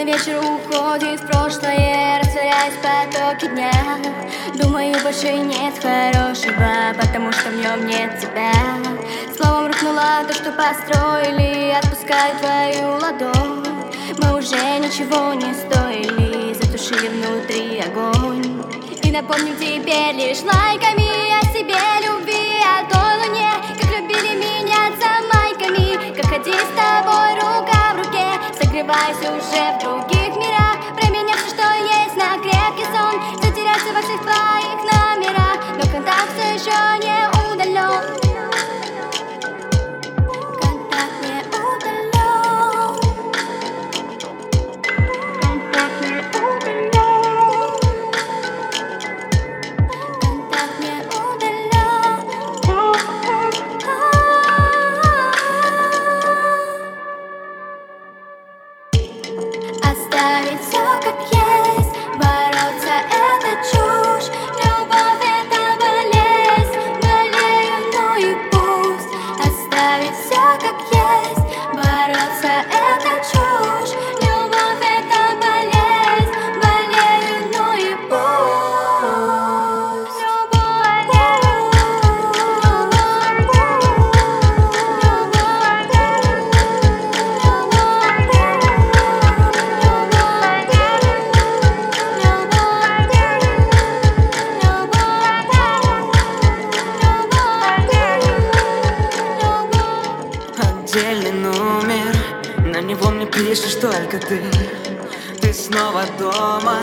Поздно вечер уходит в прошлое Растворяясь в потоке дня. Думаю, больше нет хорошего Потому что в нем нет тебя. Словом рухнуло то, что построили Отпускаю твою ладонь. Мы уже ничего не стоили Затушили внутри огонь. И напомним теперь лишь лайками О себе, любви, Оставить все как есть Отдельный номер, на него мне пишешь только ты. Ты снова дома,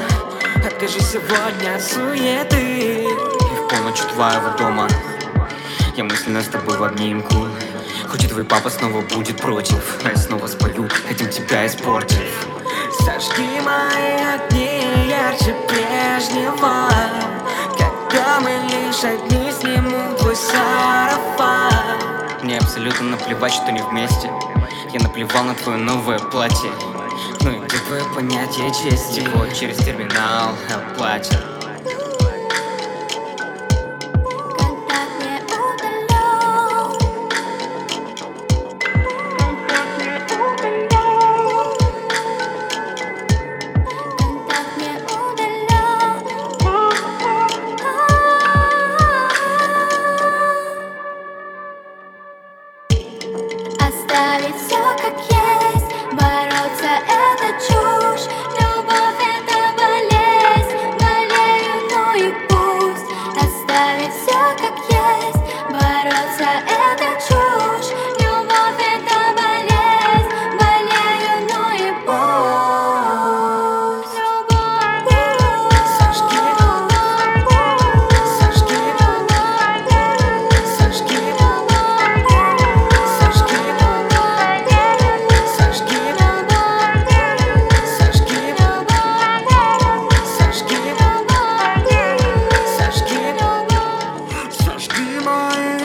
откажи сегодня от суеты. И в полночь твоего дома. Я мысленно с тобой в обнимку. Хоть и твой папа снова будет против. А Я снова спою, этим тебя испортив. Сожги мои огни ярче прежнего. Когда мы лишь одни сниму твой мне абсолютно наплевать, что не вместе. Я наплевал на твое новое платье. Ну и твое понятие чести? Вот через терминал оплатят Оставить все как есть. Бороться это чушь. Любовь это болезнь. Болею, ну и пусть. Оставить все как есть. Бороться сожги,